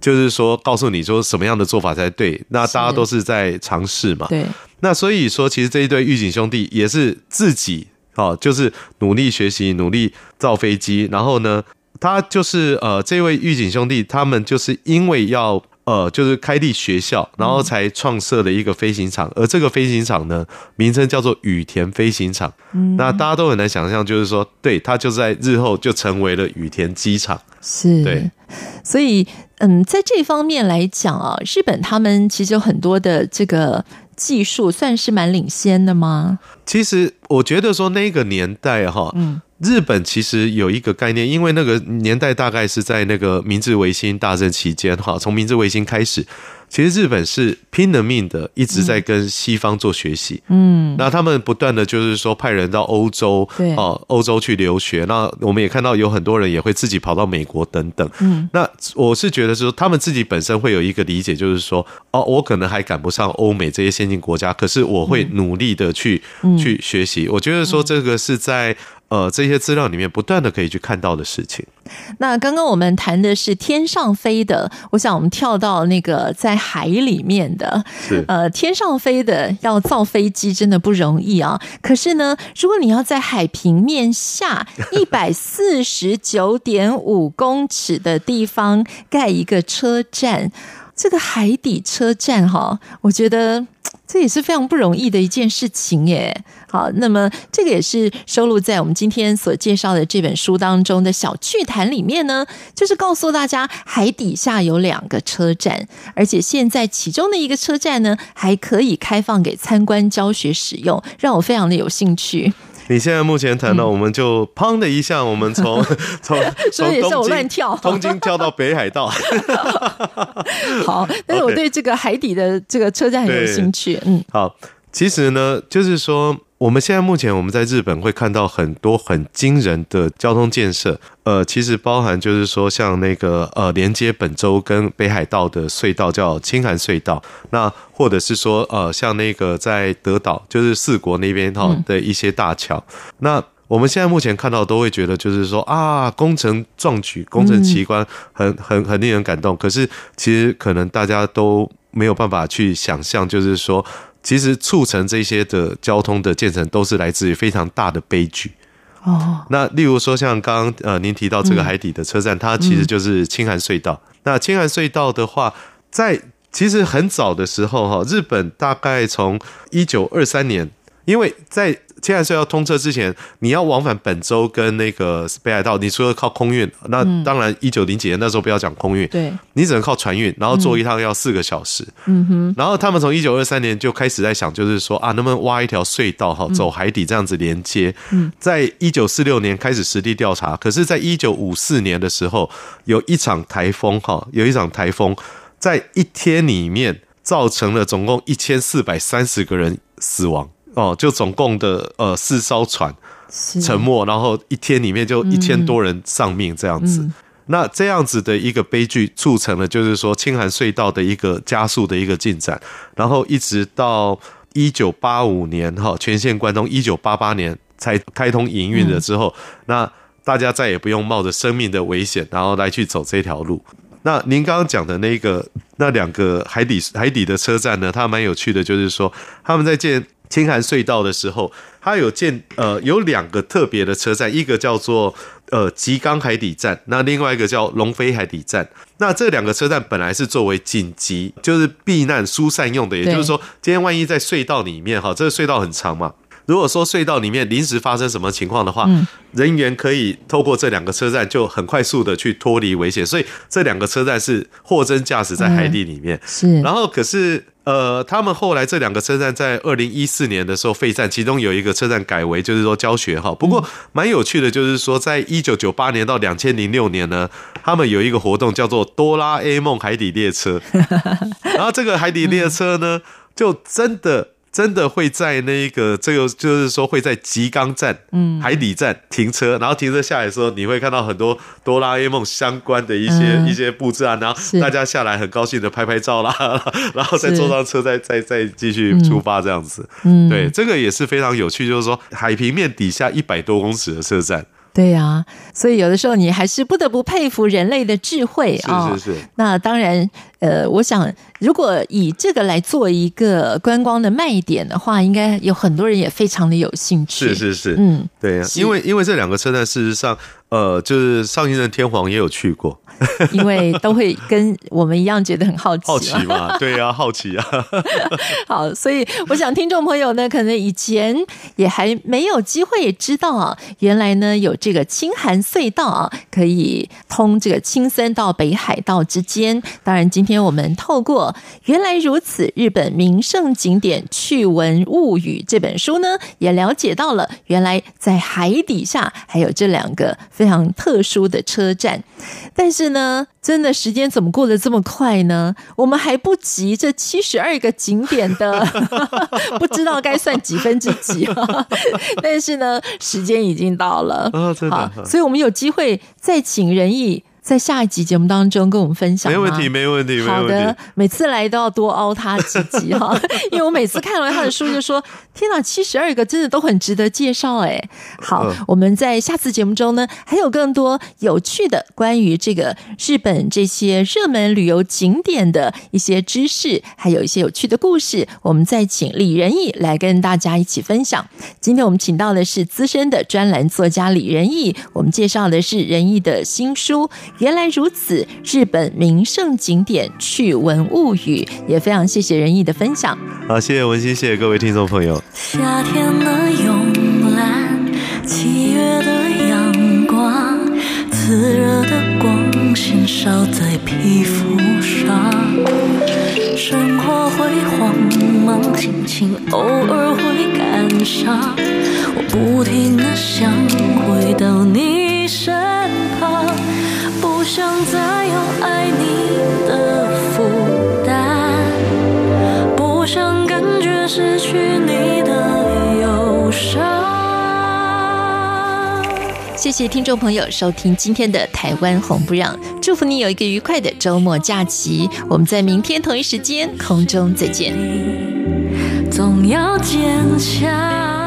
就是说告诉你说什么样的做法才对。那大家都是在尝试嘛。对。那所以说，其实这一对狱警兄弟也是自己。好，就是努力学习，努力造飞机。然后呢，他就是呃，这位狱警兄弟，他们就是因为要呃，就是开立学校，然后才创设了一个飞行场。而这个飞行场呢，名称叫做羽田飞行场。嗯，那大家都很难想象，就是说，对，他就在日后就成为了羽田机场。是，对。所以，嗯，在这方面来讲啊，日本他们其实有很多的这个。技术算是蛮领先的吗？其实我觉得说那个年代哈，嗯日本其实有一个概念，因为那个年代大概是在那个明治维新大正期间哈，从明治维新开始。其实日本是拼了命的，一直在跟西方做学习。嗯，那他们不断的就是说派人到欧洲，对哦，欧洲去留学。那我们也看到有很多人也会自己跑到美国等等。嗯，那我是觉得说他们自己本身会有一个理解，就是说哦，我可能还赶不上欧美这些先进国家，可是我会努力的去去学习。我觉得说这个是在。呃这些资料里面不断的可以去看到的事情。那刚刚我们谈的是天上飞的，我想我们跳到那个在海里面的，是呃天上飞的要造飞机真的不容易啊。可是呢，如果你要在海平面下 一百四十九点五公尺的地方盖一个车站，这个海底车站哈，我觉得。这也是非常不容易的一件事情耶。好，那么这个也是收录在我们今天所介绍的这本书当中的小趣谈里面呢，就是告诉大家海底下有两个车站，而且现在其中的一个车站呢还可以开放给参观教学使用，让我非常的有兴趣。你现在目前谈到，我们就砰的一下，我们从 从 所以也是我乱跳，东京跳到北海道。好，但是我对这个海底的这个车站很有兴趣。嗯，好，其实呢，就是说。我们现在目前我们在日本会看到很多很惊人的交通建设，呃，其实包含就是说像那个呃连接本州跟北海道的隧道叫青函隧道，那或者是说呃像那个在德岛就是四国那边哈的一些大桥，嗯、那我们现在目前看到都会觉得就是说啊工程壮举，工程奇观，很很很令人感动。可是其实可能大家都没有办法去想象，就是说。其实促成这些的交通的建成，都是来自于非常大的悲剧。哦，那例如说像刚刚呃您提到这个海底的车站，它其实就是青函隧道。那青函隧道的话，在其实很早的时候哈，日本大概从一九二三年，因为在青函隧道通车之前，你要往返本州跟那个北海道，你除了靠空运，那当然一九零几年那时候不要讲空运，对，你只能靠船运，然后坐一趟要四个小时。嗯哼，然后他们从一九二三年就开始在想，就是说啊，能不能挖一条隧道哈，走海底这样子连接。嗯，在一九四六年开始实地调查，可是，在一九五四年的时候，有一场台风哈，有一场台风在一天里面造成了总共一千四百三十个人死亡。哦，就总共的呃四艘船沉没，然后一天里面就一千多人丧命这样子。嗯嗯、那这样子的一个悲剧，促成了就是说青函隧道的一个加速的一个进展，然后一直到一九八五年哈全线贯通，一九八八年才开通营运了之后，嗯、那大家再也不用冒着生命的危险，然后来去走这条路。那您刚刚讲的那个那两个海底海底的车站呢，它蛮有趣的，就是说他们在建。青函隧道的时候，它有建呃有两个特别的车站，一个叫做呃吉冈海底站，那另外一个叫龙飞海底站。那这两个车站本来是作为紧急就是避难疏散用的，也就是说，今天万一在隧道里面哈，这个隧道很长嘛，如果说隧道里面临时发生什么情况的话，嗯、人员可以透过这两个车站就很快速的去脱离危险，所以这两个车站是货真价实在海底里面。嗯、是，然后可是。呃，他们后来这两个车站在二零一四年的时候废站，其中有一个车站改为就是说教学哈。不过蛮有趣的，就是说在一九九八年到两千零六年呢，他们有一个活动叫做哆啦 A 梦海底列车，然后这个海底列车呢，就真的。真的会在那个这个就是说会在吉冈站、嗯，海底站停车，然后停车下来的时候，你会看到很多哆啦 A 梦相关的一些一些布置啊，然后大家下来很高兴的拍拍照啦，然后再坐上车再再再继续出发这样子，嗯，对，这个也是非常有趣，就是说海平面底下一百多公尺的车站。对呀、啊，所以有的时候你还是不得不佩服人类的智慧啊。是是是。那当然，呃，我想如果以这个来做一个观光的卖点的话，应该有很多人也非常的有兴趣。是是是，嗯，对呀、啊，因为因为这两个车站事实上，呃，就是上一任天皇也有去过。因为都会跟我们一样觉得很好奇，好奇嘛，对呀、啊，好奇啊。好，所以我想听众朋友呢，可能以前也还没有机会知道啊，原来呢有这个青函隧道啊，可以通这个青森到北海道之间。当然，今天我们透过《原来如此：日本名胜景点趣闻物语》这本书呢，也了解到了原来在海底下还有这两个非常特殊的车站，但是。呢，真的时间怎么过得这么快呢？我们还不及这七十二个景点的，不知道该算几分之几啊。但是呢，时间已经到了，好，所以我们有机会再请仁义在下一集节目当中跟我们分享。没问题，没问题，好的，每次来都要多凹他几集哈，因为我每次看完他的书就说：天哪，七十二个真的都很值得介绍哎。好，嗯、我们在下次节目中呢，还有更多有趣的关于这个日本这些热门旅游景点的一些知识，还有一些有趣的故事，我们再请李仁义来跟大家一起分享。今天我们请到的是资深的专栏作家李仁义，我们介绍的是仁义的新书。原来如此，日本名胜景点趣闻物语，也非常谢谢仁义的分享。好，谢谢文心，谢谢各位听众朋友。夏天的慵懒，七月的阳光，炽热的光线烧在皮肤上，生活会慌忙，心情偶尔会感伤，我不停的想回到你身旁。不想再有爱你的负担，不想感觉失去你谢谢听众朋友收听今天的《台湾红不让》，祝福你有一个愉快的周末假期。我们在明天同一时间空中再见。总要坚强。